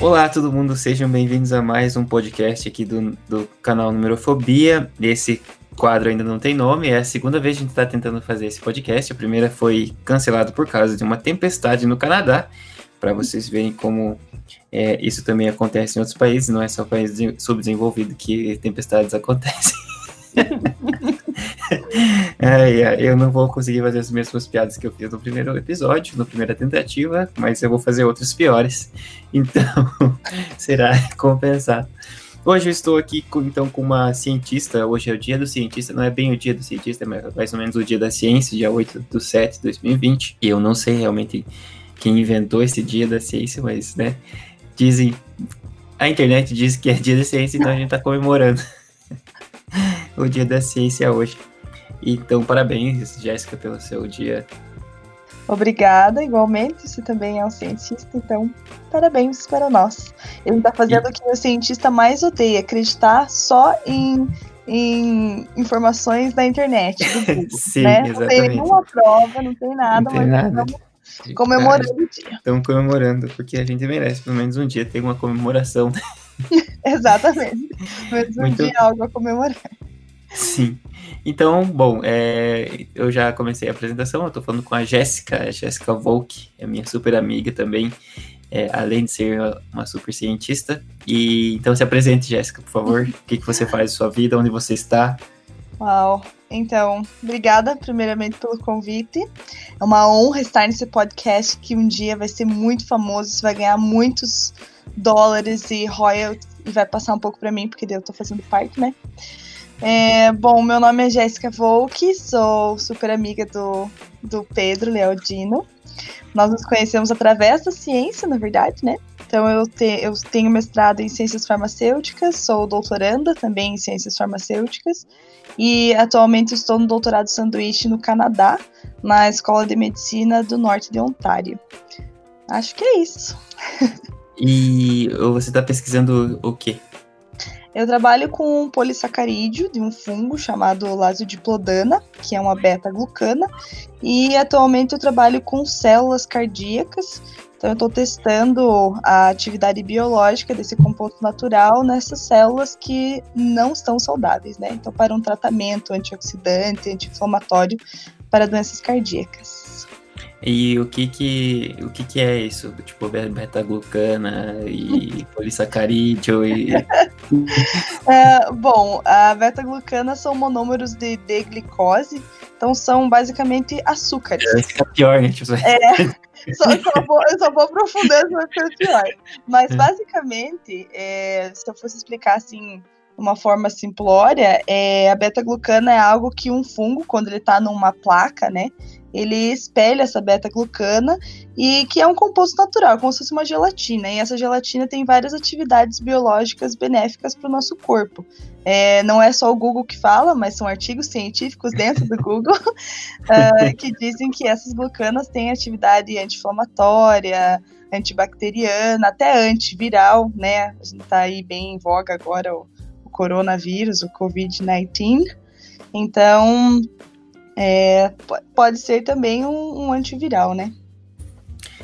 Olá, todo mundo, sejam bem-vindos a mais um podcast aqui do, do canal Numerofobia. Esse quadro ainda não tem nome, é a segunda vez que a gente está tentando fazer esse podcast. A primeira foi cancelado por causa de uma tempestade no Canadá, para vocês verem como é, isso também acontece em outros países, não é só país subdesenvolvido que tempestades acontecem. eu não vou conseguir fazer as mesmas piadas que eu fiz no primeiro episódio, na primeira tentativa, mas eu vou fazer outros piores. Então, será compensado. Hoje eu estou aqui com, então com uma cientista. Hoje é o dia do cientista, não é bem o dia do cientista, mas é mais ou menos o dia da ciência, dia 8 de 7 de 2020. E eu não sei realmente quem inventou esse dia da ciência, mas, né, dizem. A internet diz que é dia da ciência, então a gente está comemorando o dia da ciência hoje. Então, parabéns, Jéssica, pelo seu dia. Obrigada, igualmente. Você também é um cientista, então parabéns para nós. Ele está fazendo e... o que o cientista mais odeia: acreditar só em, em informações da internet. Google, Sim, né? exatamente. Não tem nenhuma prova, não tem nada, não tem mas nada. estamos comemorando o dia. Estamos comemorando, porque a gente merece pelo menos um dia ter uma comemoração. Exatamente. Menos um Muito- dia algo a comemorar. Sim. Então, bom, é, eu já comecei a apresentação, eu tô falando com a Jéssica, a Jéssica Volk, é minha super amiga também, é, além de ser uma super cientista. E então se apresente, Jéssica, por favor. O que, que você faz na sua vida, onde você está? Uau! Então, obrigada primeiramente pelo convite. É uma honra estar nesse podcast que um dia vai ser muito famoso, você vai ganhar muitos dólares e royalties e vai passar um pouco para mim, porque eu tô fazendo parte, né? É, bom, meu nome é Jéssica Volk, sou super amiga do, do Pedro Leodino. Nós nos conhecemos através da ciência, na verdade, né? Então, eu, te, eu tenho mestrado em ciências farmacêuticas, sou doutoranda também em ciências farmacêuticas e atualmente estou no doutorado sanduíche no Canadá, na Escola de Medicina do Norte de Ontário. Acho que é isso. E você está pesquisando o quê? Eu trabalho com um polissacarídeo de um fungo chamado Lasiodiplodana, que é uma beta-glucana, e atualmente eu trabalho com células cardíacas. Então eu estou testando a atividade biológica desse composto natural nessas células que não estão saudáveis, né? Então para um tratamento antioxidante, anti-inflamatório para doenças cardíacas. E o que que, o que, que é isso? Tipo, beta-glucana e polissacarídeo e... É, bom, a beta-glucana são monômeros de D-glicose, então são basicamente açúcares. Vai ficar pior, né? Tipo, Só, só vou, eu só vou aprofundando vai ser pior. Mas É. basicamente, é, se eu fosse explicar assim, de uma forma simplória, é, a beta-glucana é algo que um fungo, quando ele está numa placa, né? Ele espelha essa beta-glucana e que é um composto natural, como se fosse uma gelatina. E essa gelatina tem várias atividades biológicas benéficas para o nosso corpo. É, não é só o Google que fala, mas são artigos científicos dentro do Google ah, que dizem que essas glucanas têm atividade anti-inflamatória, antibacteriana, até antiviral, né? A gente tá aí bem em voga agora o, o coronavírus, o Covid-19. Então, é, po- pode ser também um, um antiviral, né?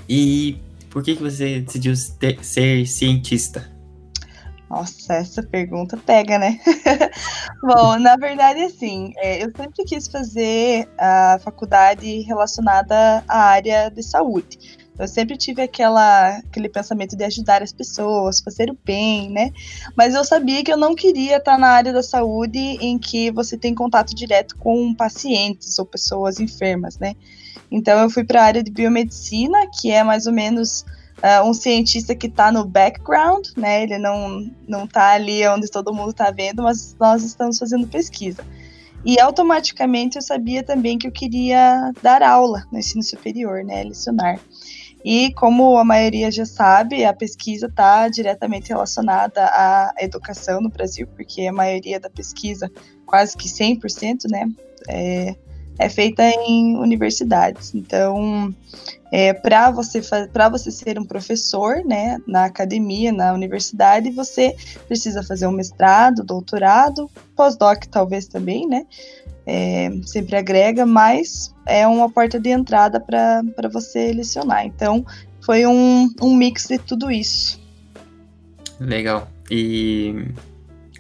E por que, que você decidiu ter- ser cientista? Nossa, essa pergunta pega, né? Bom, na verdade, assim, é, eu sempre quis fazer a faculdade relacionada à área de saúde. Eu sempre tive aquela, aquele pensamento de ajudar as pessoas, fazer o bem, né? Mas eu sabia que eu não queria estar na área da saúde em que você tem contato direto com pacientes ou pessoas enfermas, né? Então eu fui para a área de biomedicina, que é mais ou menos uh, um cientista que está no background, né? Ele não não está ali onde todo mundo está vendo, mas nós estamos fazendo pesquisa. E automaticamente eu sabia também que eu queria dar aula no ensino superior, né? Lecionar. E como a maioria já sabe, a pesquisa está diretamente relacionada à educação no Brasil, porque a maioria da pesquisa, quase que 100%, né, é, é feita em universidades. Então, é, para você, para você ser um professor, né, na academia, na universidade, você precisa fazer um mestrado, doutorado, pós-doc talvez também, né, é, sempre agrega, mas é uma porta de entrada para você lecionar. Então, foi um, um mix de tudo isso. Legal. E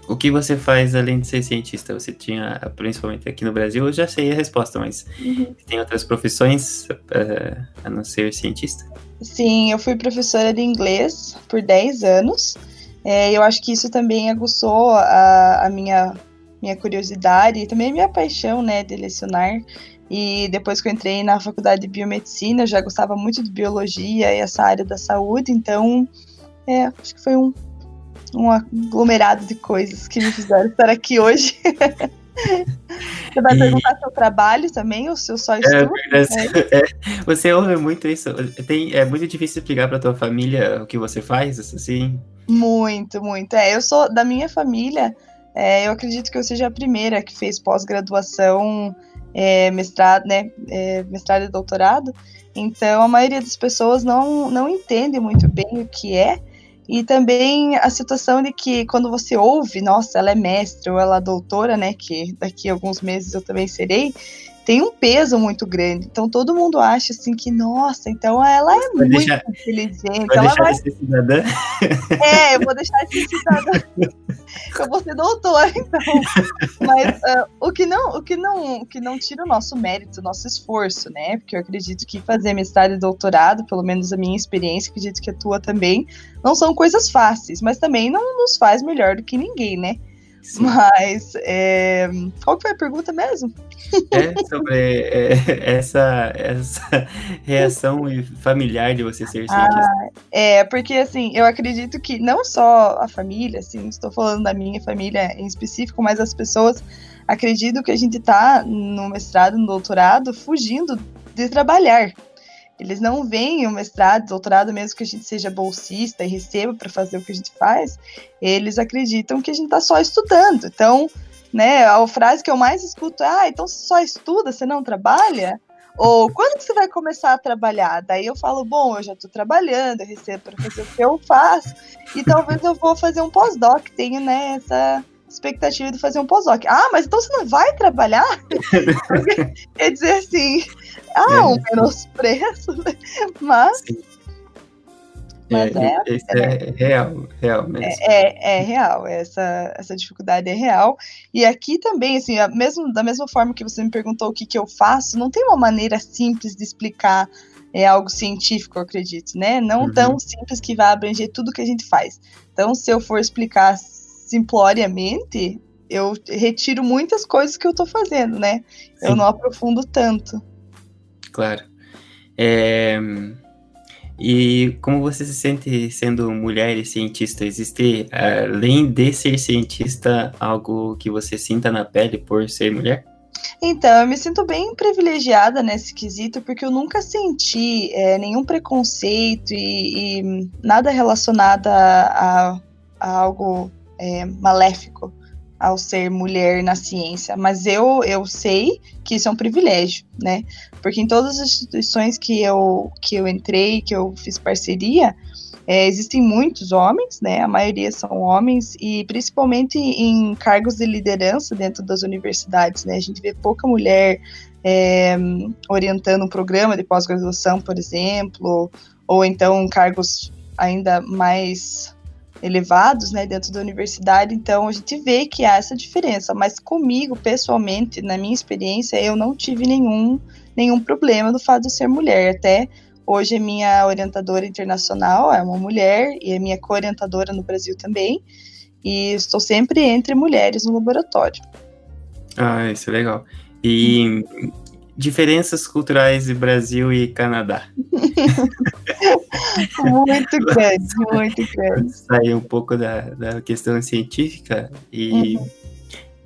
o que você faz além de ser cientista? Você tinha, principalmente aqui no Brasil, eu já sei a resposta, mas uhum. tem outras profissões uh, a não ser cientista? Sim, eu fui professora de inglês por 10 anos. É, eu acho que isso também aguçou a, a minha, minha curiosidade e também minha paixão né, de lecionar. E depois que eu entrei na faculdade de biomedicina, eu já gostava muito de biologia e essa área da saúde, então é, acho que foi um, um aglomerado de coisas que me fizeram estar aqui hoje. Você vai e... perguntar seu trabalho também, ou seu só é estudo? É, é, você ouve muito isso. Tem, é muito difícil explicar para tua família o que você faz, assim? Muito, muito. É, eu sou da minha família. É, eu acredito que eu seja a primeira que fez pós-graduação, é, mestrado, né, é, mestrado e doutorado. Então, a maioria das pessoas não, não entende muito bem o que é. E também a situação de que quando você ouve, nossa, ela é mestre ou ela é doutora, né? Que daqui a alguns meses eu também serei, tem um peso muito grande. Então todo mundo acha assim que, nossa, então ela é vai muito deixar, inteligente. Vai ela deixar vai... de ser cidadã? É, eu vou deixar de ser cidadã. eu vou ser doutora, então. Mas uh, o, que não, o, que não, o que não tira o nosso mérito, o nosso esforço, né? Porque eu acredito que fazer mestrado e doutorado, pelo menos a minha experiência, acredito que a tua também, não são coisas fáceis, mas também não nos faz melhor do que ninguém, né? Sim. Mas é... qual que foi a pergunta mesmo? É sobre é, essa, essa reação familiar de você ser cientista. Ah, é, porque assim, eu acredito que não só a família, assim, estou falando da minha família em específico, mas as pessoas acreditam que a gente está no mestrado, no doutorado, fugindo de trabalhar. Eles não veem o mestrado, doutorado, mesmo que a gente seja bolsista e receba para fazer o que a gente faz, eles acreditam que a gente está só estudando. Então, né, a frase que eu mais escuto é: ah, então você só estuda, você não trabalha? Ou quando você vai começar a trabalhar? Daí eu falo, bom, eu já estou trabalhando, eu recebo para fazer o que eu faço, e talvez eu vou fazer um pós-doc, tenho né, essa expectativa de fazer um pós-doc. Ah, mas então você não vai trabalhar? Quer dizer assim, ah, é. um menosprezo, né? Mas. Sim. Mas é, é, é, real, real mesmo. É, é, é, real, essa, essa dificuldade é real. E aqui também, assim, a mesmo, da mesma forma que você me perguntou o que, que eu faço, não tem uma maneira simples de explicar é algo científico, eu acredito, né? Não uhum. tão simples que vai abranger tudo que a gente faz. Então, se eu for explicar simploriamente, eu retiro muitas coisas que eu estou fazendo, né? Sim. Eu não aprofundo tanto. Claro. É... E como você se sente sendo mulher e cientista? Existe, além de ser cientista, algo que você sinta na pele por ser mulher? Então, eu me sinto bem privilegiada nesse quesito, porque eu nunca senti é, nenhum preconceito e, e, nada relacionado a, a, a algo é, maléfico ao ser mulher na ciência, mas eu, eu sei que isso é um privilégio, né? Porque em todas as instituições que eu, que eu entrei, que eu fiz parceria, é, existem muitos homens, né? A maioria são homens, e principalmente em cargos de liderança dentro das universidades, né? A gente vê pouca mulher é, orientando um programa de pós-graduação, por exemplo, ou então cargos ainda mais elevados, né, dentro da universidade, então a gente vê que há essa diferença, mas comigo, pessoalmente, na minha experiência, eu não tive nenhum, nenhum problema do fato de ser mulher, até hoje a minha orientadora internacional é uma mulher e a minha co-orientadora no Brasil também, e estou sempre entre mulheres no laboratório. Ah, isso é legal. E diferenças culturais de Brasil e Canadá. muito grande, muito grande. Sair um pouco da, da questão científica e uhum.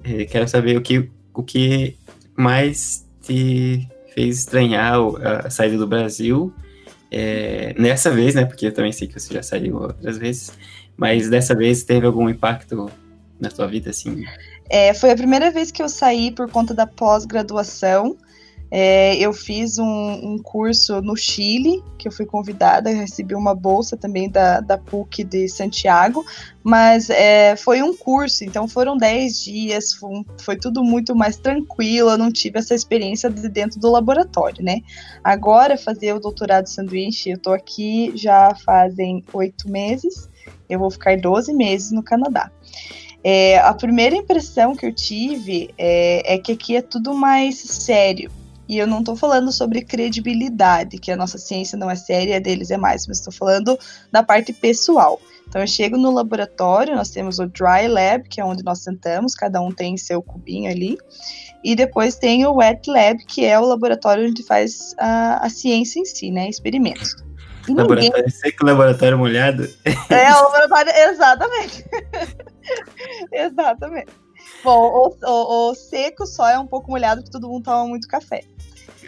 Eh, quero saber o que, o que mais te fez estranhar a saída do Brasil é, nessa vez, né? Porque eu também sei que você já saiu outras vezes, mas dessa vez teve algum impacto na sua vida, assim? É, foi a primeira vez que eu saí por conta da pós-graduação. É, eu fiz um, um, curso no Chile, que eu fui convidada, recebi uma bolsa também da, da PUC de Santiago, mas é, foi um curso, então foram 10 dias, foi, foi, tudo muito mais tranquilo, eu não tive essa experiência de dentro do laboratório, né? Agora, fazer o doutorado sanduíche, eu tô aqui já fazem oito meses, eu vou ficar 12 meses no Canadá. É, a primeira impressão que eu tive é, é, que aqui é tudo mais sério. E eu não estou falando sobre credibilidade, que a nossa ciência não é séria, a deles é mais, mas estou falando da parte pessoal. Então eu chego no laboratório, nós temos o Dry Lab, que é onde nós sentamos, cada um tem seu cubinho ali. E depois tem o Wet Lab, que é o laboratório onde faz a, a ciência em si, né? Experimentos. E laboratório ninguém... seco, laboratório molhado. É, o laboratório, exatamente. exatamente. Bom, o, o, o, seco só é um pouco molhado porque todo mundo toma muito café.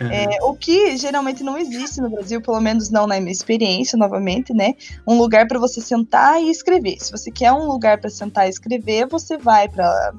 É, o que geralmente não existe no Brasil, pelo menos não na minha experiência, novamente, né? Um lugar para você sentar e escrever. Se você quer um lugar para sentar e escrever, você vai para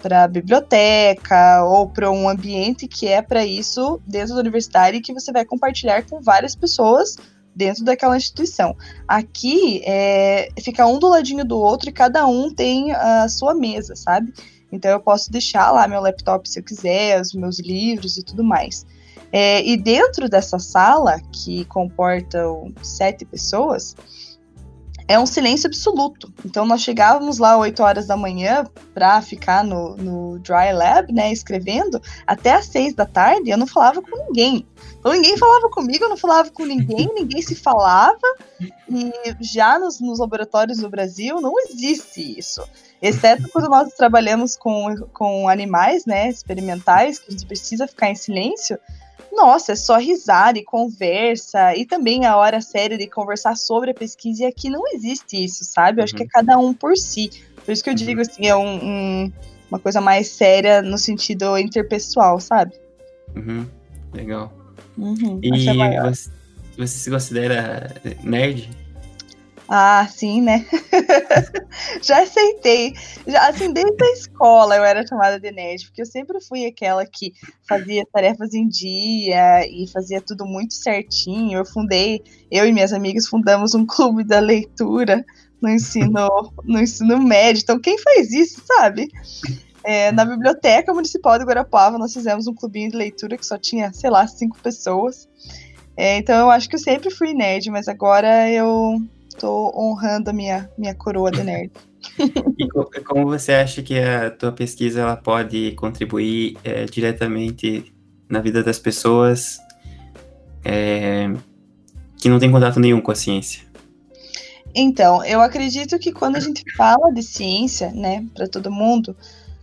para biblioteca ou para um ambiente que é para isso dentro da universidade e que você vai compartilhar com várias pessoas dentro daquela instituição. Aqui é, fica um do ladinho do outro e cada um tem a sua mesa, sabe? Então eu posso deixar lá meu laptop se eu quiser, os meus livros e tudo mais. É, e dentro dessa sala, que comporta sete pessoas, é um silêncio absoluto. Então nós chegávamos lá 8 horas da manhã para ficar no, no Dry Lab, né, escrevendo, até às 6 da tarde eu não falava com ninguém. Então ninguém falava comigo, eu não falava com ninguém, ninguém se falava. E já nos, nos laboratórios do Brasil não existe isso. Exceto quando nós trabalhamos com, com animais, né, experimentais, que a gente precisa ficar em silêncio nossa, é só risada e conversa, e também a hora séria de conversar sobre a pesquisa, e aqui não existe isso, sabe? Eu uhum. acho que é uhum. cada um por si. Por isso que eu uhum. digo assim, é um, um, uma coisa mais séria no sentido interpessoal, sabe? Uhum. Legal. Uhum. E é você, você se considera nerd? Ah, sim, né? já aceitei. Já, assim, desde a escola eu era chamada de nerd, porque eu sempre fui aquela que fazia tarefas em dia e fazia tudo muito certinho. Eu fundei, eu e minhas amigas fundamos um clube da leitura no ensino, no ensino médio. Então, quem faz isso, sabe? É, na Biblioteca Municipal de Guarapava, nós fizemos um clubinho de leitura que só tinha, sei lá, cinco pessoas. É, então, eu acho que eu sempre fui nerd, mas agora eu Tô honrando a minha, minha coroa de nerd. e como você acha que a tua pesquisa ela pode contribuir é, diretamente na vida das pessoas é, que não tem contato nenhum com a ciência? Então, eu acredito que quando a gente fala de ciência, né, para todo mundo,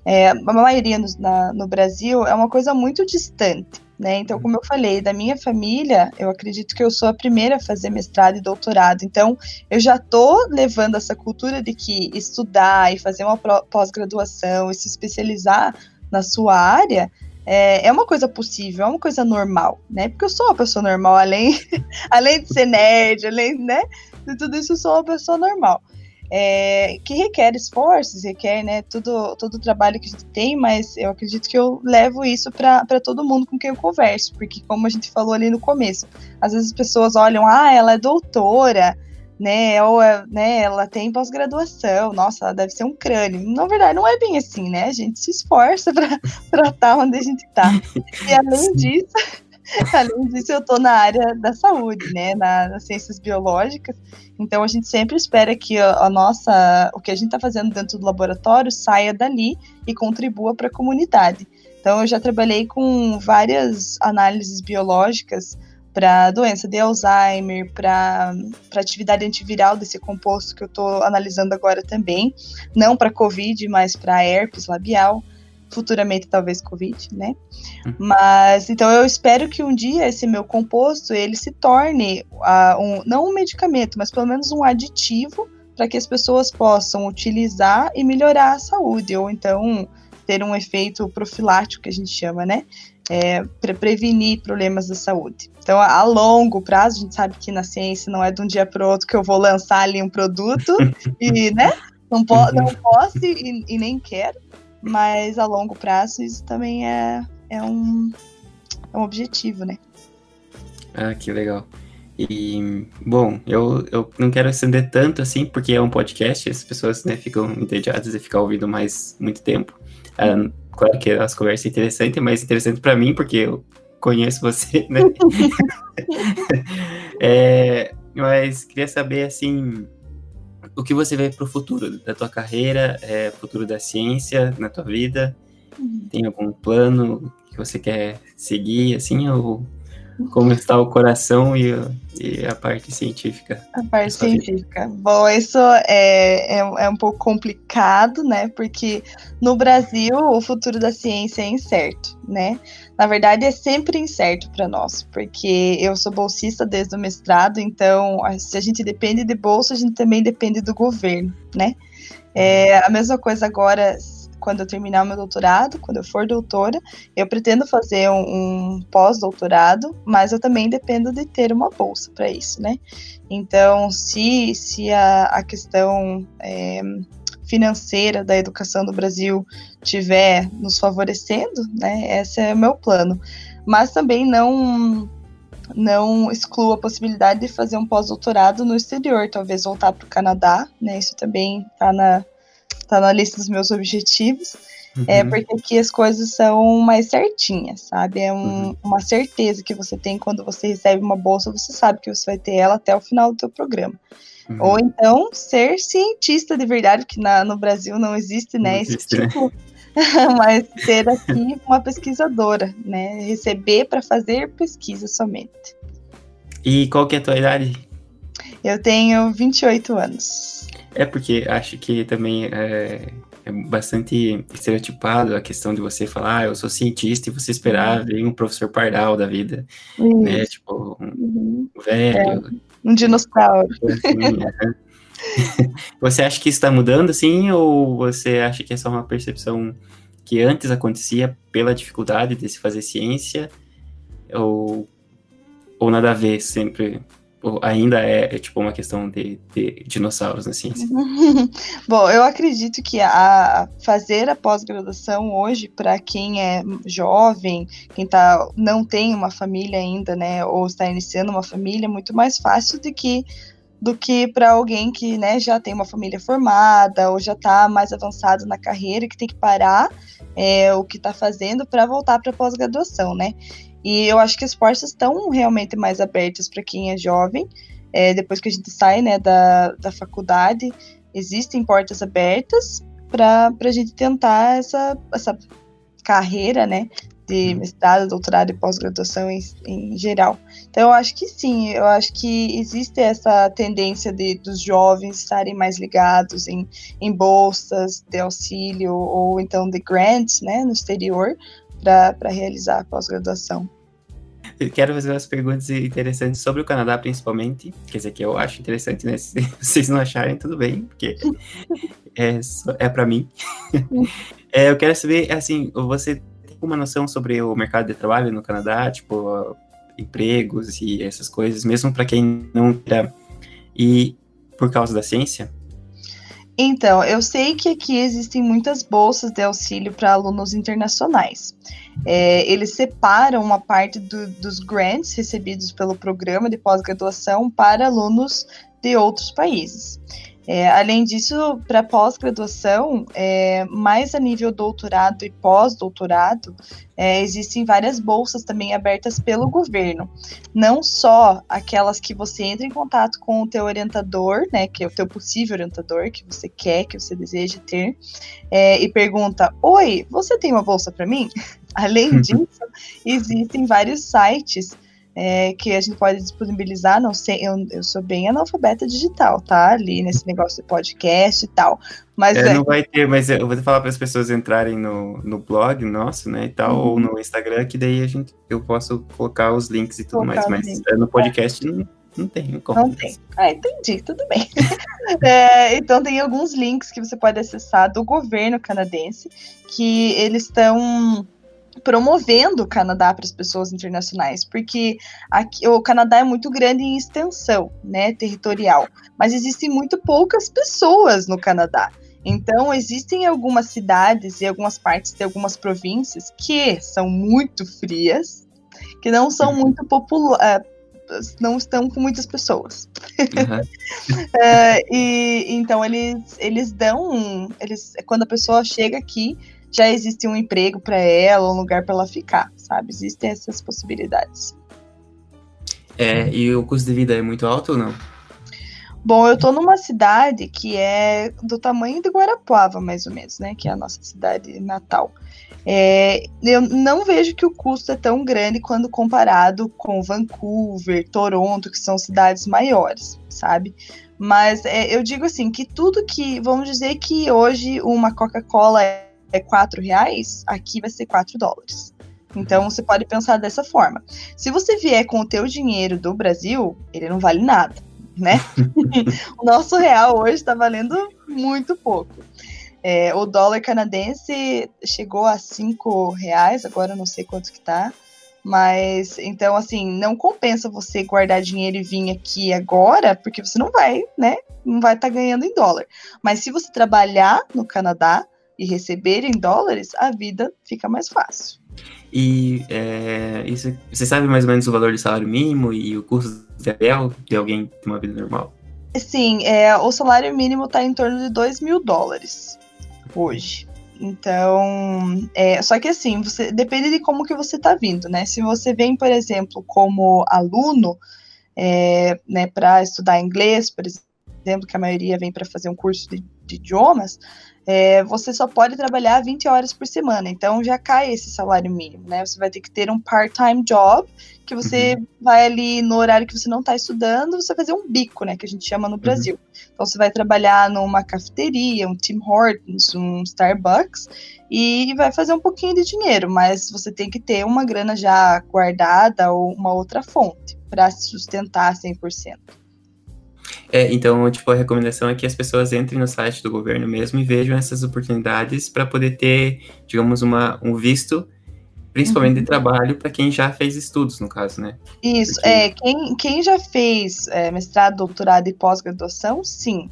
é, a maioria no, na, no Brasil é uma coisa muito distante. Né? Então, como eu falei, da minha família, eu acredito que eu sou a primeira a fazer mestrado e doutorado. Então, eu já estou levando essa cultura de que estudar e fazer uma pós-graduação e se especializar na sua área é, é, uma coisa possível, é uma coisa normal, né? Porque eu sou uma pessoa normal, além, além de ser nerd, além né, de tudo isso, eu sou uma pessoa normal é, que requer esforços, requer né, todo, todo o trabalho que a gente tem, mas eu acredito que eu levo isso para todo mundo com quem eu converso, porque como a gente falou ali no começo, às vezes as pessoas olham, ah, ela é doutora, né, ou né, ela tem pós-graduação, nossa, ela deve ser um crânio. Na verdade, não é bem assim, né? A gente se esforça para estar onde a gente está. E além Sim. disso, além disso, eu estou na área da saúde, né, na, nas ciências biológicas. Então a gente sempre espera que a, a nossa, o que a gente está fazendo dentro do laboratório saia dali e contribua para a comunidade. Então eu já trabalhei com várias análises biológicas para doença de Alzheimer, para atividade antiviral desse composto que eu estou analisando agora também, não para COVID, mas para herpes labial futuramente talvez Covid, né? Uhum. Mas então eu espero que um dia esse meu composto ele se torne uh, um, não um medicamento, mas pelo menos um aditivo para que as pessoas possam utilizar e melhorar a saúde, ou então ter um efeito profilático que a gente chama, né? É, para prevenir problemas da saúde. Então, a, a longo prazo, a gente sabe que na ciência não é de um dia para o outro que eu vou lançar ali um produto e, né? Não, po não uhum. posso e, e nem quero, mas a longo prazo isso também é, é um é um objetivo, né? Ah, que legal. E, bom, eu, eu não quero acender tanto assim, porque é um podcast, as pessoas né, ficam entediadas e ficam ouvindo mais muito tempo. Ah, claro que as conversas são interessantes, mas interessante para mim, porque eu conheço você, né? é, mas queria saber, assim, o que você vê para o futuro da tua carreira, é, futuro da ciência na tua vida? Uhum. Tem algum plano que você quer seguir, assim, ou como está o coração e, e a parte científica. A parte científica. Bom, isso é, é, é, um pouco complicado, né? Porque no Brasil o futuro da ciência é incerto, né? Na verdade, é sempre incerto para nós, porque eu sou bolsista desde o mestrado, então se a gente depende de bolsa, a gente também depende do governo, né? É, a mesma coisa agora quando eu terminar meu doutorado, quando eu for doutora, eu pretendo fazer um, um pós-doutorado, mas eu também dependo de ter uma bolsa para isso, né? Então, se, se a, a questão é, financeira da educação do Brasil tiver nos favorecendo, né? Esse é o meu plano. Mas também não não excluo a possibilidade de fazer um pós-doutorado no exterior, talvez voltar para o Canadá, né? Isso também está na, tá na lista dos meus objetivos. É, uhum. É porque aqui as coisas são mais certinhas, sabe? É um, uhum. uma certeza que você tem quando você recebe uma bolsa, você sabe que você vai ter ela até o final do seu programa. Uhum. Ou então ser cientista de verdade, que na, no Brasil não existe, né? Não existe, esse né? tipo. mas ser aqui uma pesquisadora, né? Receber para fazer pesquisa somente. E qual que é a tua idade? Eu tenho 28 anos. É porque acho que também é, é, bastante estereotipado a questão de você falar, ah, eu sou cientista e você esperar uhum. vir um professor pardal da vida, Isso. né? Tipo, um uhum. velho. É, um dinossauro. Assim, é. você acha que isso está mudando, assim, ou você acha que é só uma percepção que antes acontecia pela dificuldade de se fazer ciência, ou, ou nada a ver sempre ainda é, é, tipo uma questão de, de dinossauros na ciência? Bom, eu acredito que a fazer a pós-graduação hoje para quem é jovem, quem tá não tem uma família ainda, né, ou está iniciando uma família, é muito mais fácil do que do que para alguém que né, já tem uma família formada ou já está mais avançado na carreira e que tem que parar é, o que está fazendo para voltar para a pós-graduação, né? E eu acho que as portas estão realmente mais abertas para quem é jovem. É, depois que a gente sai né, da, da faculdade, existem portas abertas para a gente tentar essa, essa carreira, né? De uhum. mestrado, doutorado e pós-graduação em, em, geral. Então, eu acho que sim, eu acho que existe essa tendência de, dos jovens estarem mais ligados em, em bolsas de auxílio ou então de grants, né, no exterior, para realizar a pós-graduação. Eu quero fazer umas perguntas interessantes sobre o Canadá, principalmente. Quer dizer, que eu acho interessante, né? Se vocês não acharem, tudo bem, porque é, é para mim. É, eu quero saber, assim, você tem uma noção sobre o mercado de trabalho no Canadá? Tipo, empregos e essas coisas, mesmo para quem não quer e por causa da ciência? Então, eu sei que aqui existem muitas bolsas de auxílio para alunos internacionais. É, eles separam uma parte do, dos grants recebidos pelo programa de pós-graduação para alunos de outros países. É, além disso, para pós-graduação, é, mais a nível doutorado e pós-doutorado, é, existem várias bolsas também abertas pelo governo. Não só aquelas que você entra em contato com o teu orientador, né, que é o teu possível orientador, que você quer, que você deseja ter, é, e pergunta, oi, você tem uma bolsa para mim? Além disso, existem vários sites é, que a gente pode disponibilizar, não sei, eu, eu sou bem analfabeta digital, tá? Ali nesse negócio de podcast e tal. Mas é, é... não vai ter, mas eu vou falar para as pessoas entrarem no, no blog nosso, né, e tal, uhum. ou no Instagram, que daí a gente, eu posso colocar os links e tudo colocar mais, mas é, no podcast não, não tem como. Não tem. Ah, entendi, tudo bem. é, então tem alguns links que você pode acessar do governo canadense, que eles estão promovendo o Canadá para as pessoas internacionais, porque aqui, o Canadá é muito grande em extensão, né, territorial, mas existem muito poucas pessoas no Canadá. Então, existem algumas cidades e algumas partes de algumas províncias que são muito frias que não são uhum. muito populares. É, não estão com muitas pessoas. Uhum. é, e então eles eles dão eles quando a pessoa chega aqui já existe um emprego para ela, um lugar para ela ficar, sabe? Existem essas possibilidades. É, e o custo de vida é muito alto ou não? Bom, eu tô numa cidade que é do tamanho de Guarapuava, mais ou menos, né? Que é a nossa cidade natal. É, eu não vejo que o custo é tão grande quando comparado com Vancouver, Toronto, que são cidades maiores, sabe? Mas é, eu digo assim que tudo que, vamos dizer que hoje uma Coca-Cola é, é 4 reais, aqui vai ser 4 dólares. Então você pode pensar dessa forma. Se você vier com o teu dinheiro do Brasil, ele não vale nada, né? o nosso real hoje está valendo muito pouco. É, o dólar canadense chegou a cinco reais, agora eu não sei quanto que tá. Mas, então, assim, não compensa você guardar dinheiro e vir aqui agora, porque você não vai, né? Não vai estar tá ganhando em dólar. Mas se você trabalhar no Canadá e receber em dólares, a vida fica mais fácil. E é, isso, você sabe mais ou menos o valor do salário mínimo e o custo de aluguel de alguém de uma vida normal? Sim, é, o salário mínimo está em torno de 2 mil dólares hoje. Então, é, só que assim, você depende de como que você está vindo, né? Se você vem, por exemplo, como aluno, é, né, para estudar inglês, por exemplo, que a maioria vem para fazer um curso de, de idiomas, é, você só pode trabalhar 20 horas por semana, então já cai esse salário mínimo, né? Você vai ter que ter um part-time job, que você uhum. vai ali no horário que você não está estudando, você vai fazer um bico, né? Que a gente chama no uhum. Brasil. Então você vai trabalhar numa cafeteria, um Tim Hortons, um Starbucks, e vai fazer um pouquinho de dinheiro, mas você tem que ter uma grana já guardada ou uma outra fonte para se sustentar 100%. É, então, tipo, a recomendação é que as pessoas entrem no site do governo mesmo e vejam essas oportunidades para poder ter, digamos, uma, um visto, principalmente uhum. de trabalho, para quem já fez estudos, no caso, né? Isso, Porque... é, quem, quem já fez é, mestrado, doutorado e pós-graduação, sim.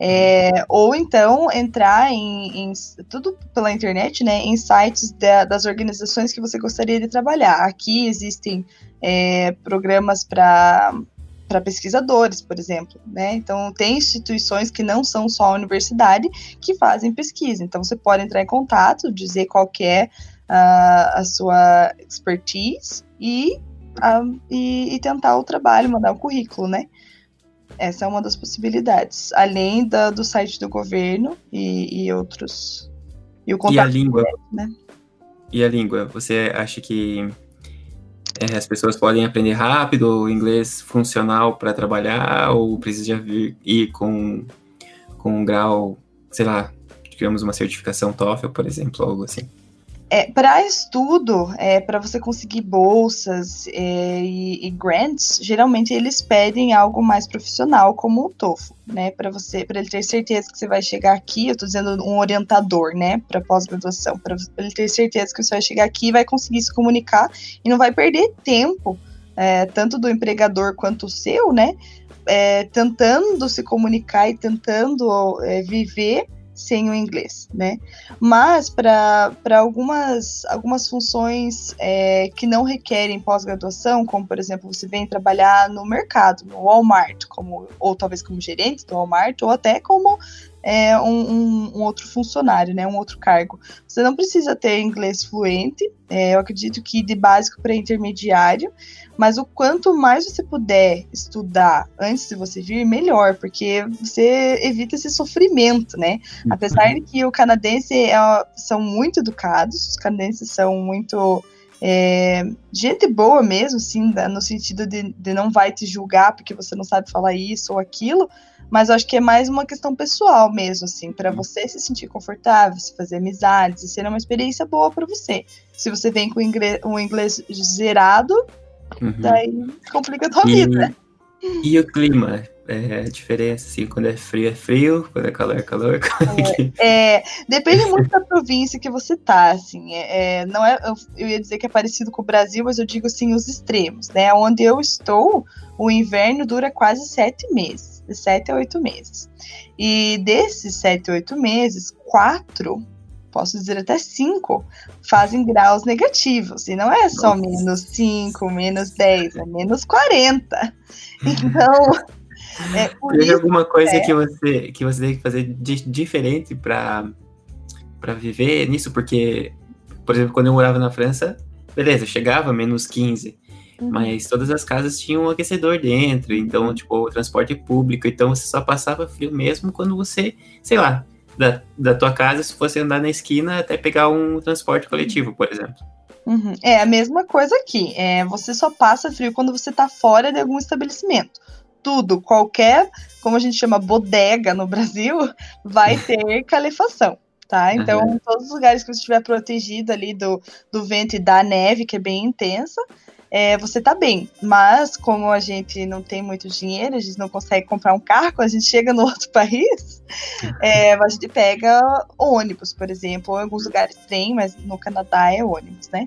É, ou então entrar em, em, tudo pela internet, né, em sites da, das organizações que você gostaria de trabalhar. Aqui existem é, programas para para pesquisadores, por exemplo, né? Então tem instituições que não são só a universidade que fazem pesquisa. Então você pode entrar em contato, dizer qual é a, a sua expertise e, a, e, e, tentar o trabalho, mandar o currículo, né? Essa é uma das possibilidades, além da, do site do governo e, e outros. E o contato. E a língua. Né? E a língua, você acha que é, as pessoas podem aprender rápido o inglês funcional para trabalhar ou precisa ir com, com um grau, sei lá, digamos uma certificação TOEFL, por exemplo, algo assim? É, para estudo, é, para você conseguir bolsas é, e, e, grants, geralmente eles pedem algo mais profissional, como o TOEFL, né? Para você, para ele ter certeza que você vai chegar aqui, eu estou dizendo um orientador, né? Para pós-graduação, para ele ter certeza que você vai chegar aqui e vai conseguir se comunicar e não vai perder tempo, é, tanto do empregador quanto o seu, né? É, tentando se comunicar e tentando é, viver sem o inglês, né? Mas para algumas, algumas funções é, que não requerem pós-graduação, como por exemplo, você vem trabalhar no mercado, no Walmart, como, ou talvez como gerente do Walmart, ou até como é, um, um, um, outro funcionário, né, um outro cargo. Você não precisa ter inglês fluente, é, eu acredito que de básico para intermediário, mas o quanto mais você puder estudar antes de você vir, melhor, porque você evita esse sofrimento, né? Uhum. Apesar de que o canadense é, são muito educados, os canadenses são muito é, gente boa mesmo, sim, no sentido de, de não vai te julgar porque você não sabe falar isso ou aquilo, mas eu acho que é mais uma questão pessoal mesmo, assim, para uhum. você se sentir confortável, se fazer amizades, e ser uma experiência boa para você. Se você vem com um inglês zerado, Uhum. Daí complica a tua e, vida. E o clima? É, a diferença, assim, quando é frio é frio, quando é calor é calor. É, é, depende muito da província que você tá, assim. É, é, não é, eu, eu, ia dizer que é parecido com o Brasil, mas eu digo assim, os extremos, né? Onde eu estou, o inverno dura quase sete meses, sete a oito meses. E desses sete a oito meses, quatro posso dizer até 5, fazem graus negativos. E não é só Nossa. menos 5, menos 10, é menos 40. Então. É, Tem alguma coisa é... que, você, que você tem que fazer de, diferente para viver nisso? Porque, por exemplo, quando eu morava na França, beleza, chegava a menos 15. Uhum. Mas todas as casas tinham um aquecedor dentro, então, tipo, o transporte público, então você só passava frio mesmo quando você, sei lá, da, da tua casa, se fosse andar na esquina até pegar um transporte coletivo, por exemplo. Uhum. É a mesma coisa aqui. É, você só passa frio quando você está fora de algum estabelecimento. Tudo, qualquer, como a gente chama, bodega no Brasil, vai ter calefação tá? Então, uhum. todos os lugares que você estiver protegido ali do, do vento e da neve, que é bem intensa, é, você tá bem. Mas, como a gente não tem muito dinheiro, a gente não consegue comprar um carro, quando a gente chega no outro país, é, a gente pega ônibus, por exemplo, ou em alguns lugares tem, mas no Canadá é ônibus, né?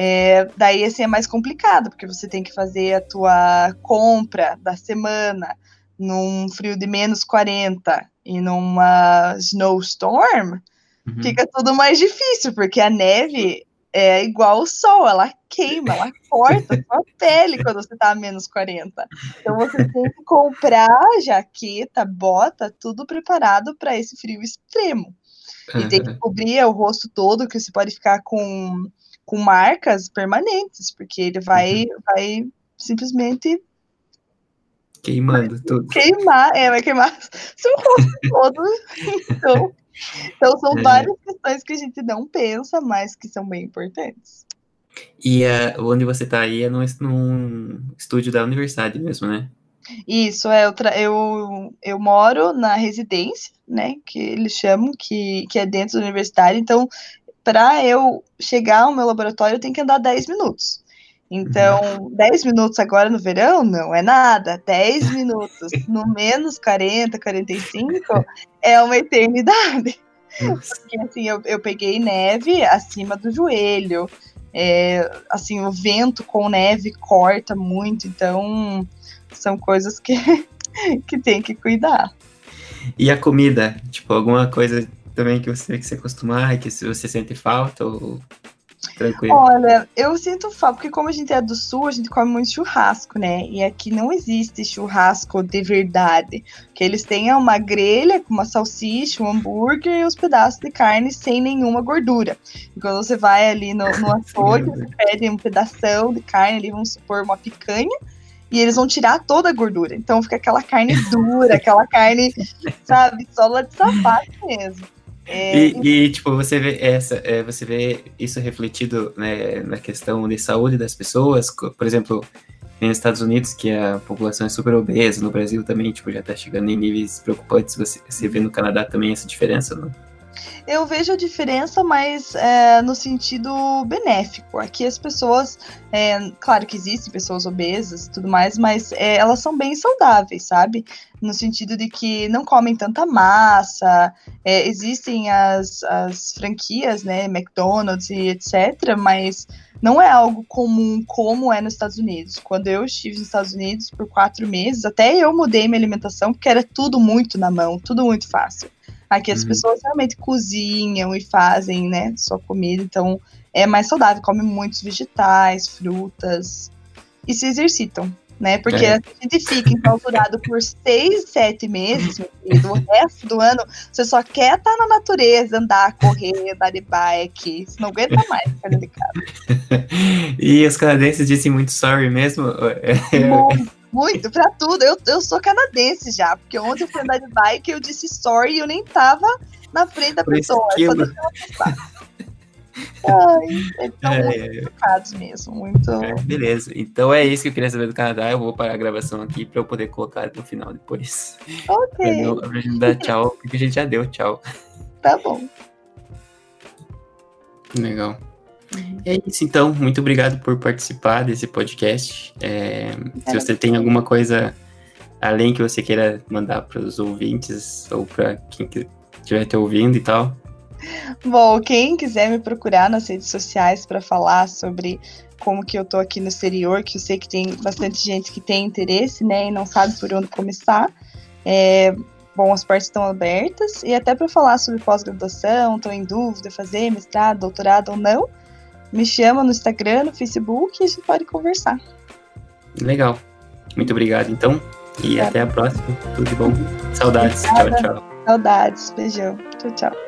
É, daí, assim, é mais complicado, porque você tem que fazer a tua compra da semana num frio de menos 40 e numa snowstorm, uhum. fica tudo mais difícil, porque a neve é igual o sol, ela queima, ela corta a sua pele quando você tá a menos 40. Então você tem que comprar jaqueta, bota, tudo preparado para esse frio extremo. E tem que cobrir o rosto todo, que você pode ficar com, com marcas permanentes, porque ele vai, uhum. vai simplesmente Queimando tudo. Queimar, é, vai queimar seu rosto todo. Então, então são é. várias questões que a gente não pensa, mas que são bem importantes. E uh, onde você está aí é num, num estúdio da universidade mesmo, né? Isso, é, eu, eu, eu moro na residência, né, que eles chamam, que, que é dentro da universidade, então, para eu chegar ao meu laboratório, eu tenho que andar 10 minutos. Então, 10 minutos agora no verão não é nada. 10 minutos no menos 40, 45 é uma eternidade. Porque assim, eu, eu peguei neve acima do joelho. É, assim, o vento com neve corta muito, então são coisas que, que tem que cuidar. E a comida? Tipo, alguma coisa também que você que você costuma, que você sente falta ou Tranquilo. Olha, eu sinto falta, porque como a gente é do sul, a gente come muito churrasco, né? E aqui não existe churrasco de verdade. Que eles têm uma grelha com uma salsicha, um hambúrguer e os pedaços de carne sem nenhuma gordura. E quando você vai ali no, no açougue, você pede um pedaço de carne ali, vamos supor, uma picanha e eles vão tirar toda a gordura. Então fica aquela carne dura, aquela carne, sabe, sola de sapato mesmo. É... E, e, tipo, você vê essa, é, você vê isso refletido né, na questão de saúde das pessoas, por exemplo, nos Estados Unidos, que a população é super obesa, no Brasil também, tipo, já tá chegando em níveis preocupantes, você, você vê no Canadá também essa diferença, não? Eu vejo a diferença, mas é, no sentido benéfico. Aqui as pessoas, é, claro que existem pessoas obesas e tudo mais, mas é, elas são bem saudáveis, sabe? No sentido de que não comem tanta massa, é, existem as, as franquias, né, McDonald's e etc., mas não é algo comum como é nos Estados Unidos. Quando eu estive nos Estados Unidos por quatro meses, até eu mudei minha alimentação, porque era tudo muito na mão, tudo muito fácil. Aqui as uhum. pessoas realmente cozinham e fazem, né, sua comida, então é mais saudável, come muitos vegetais, frutas e se exercitam, né? Porque é. a gente fica enclausurado por seis, sete meses, e do resto do ano você só quer estar na natureza, andar, correr, andar de bike, você não aguenta mais ficar delicado. e os canadenses dizem muito sorry mesmo? Muito. Muito, pra tudo. Eu, eu sou canadense já, porque ontem eu fui andar de bike e eu disse sorry e eu nem tava na frente da Por pessoa. Só deixei Ai, então, é, muito é, mesmo, muito. É, beleza, então é isso que eu queria saber do Canadá. Eu vou parar a gravação aqui para eu poder colocar no final depois. Ok. Pra, pra gente dar tchau, porque a gente já deu tchau. Tá bom. Legal. É isso, então. Muito obrigado por participar desse podcast. É, se você tem alguma coisa além que você queira mandar para os ouvintes ou para quem estiver te ouvindo e tal. Bom, quem quiser me procurar nas redes sociais para falar sobre como que eu tô aqui no exterior, que eu sei que tem bastante gente que tem interesse, né, e não sabe por onde começar, é, bom, as portas estão abertas. E até para falar sobre pós-graduação, estou em dúvida, fazer mestrado, doutorado ou não, me chama no Instagram, no Facebook e a gente pode conversar. Legal. Muito obrigado, então. E até a próxima. Tudo de bom. Saudades. Obrigada. Tchau, tchau. Saudades. Beijão. Tchau, tchau.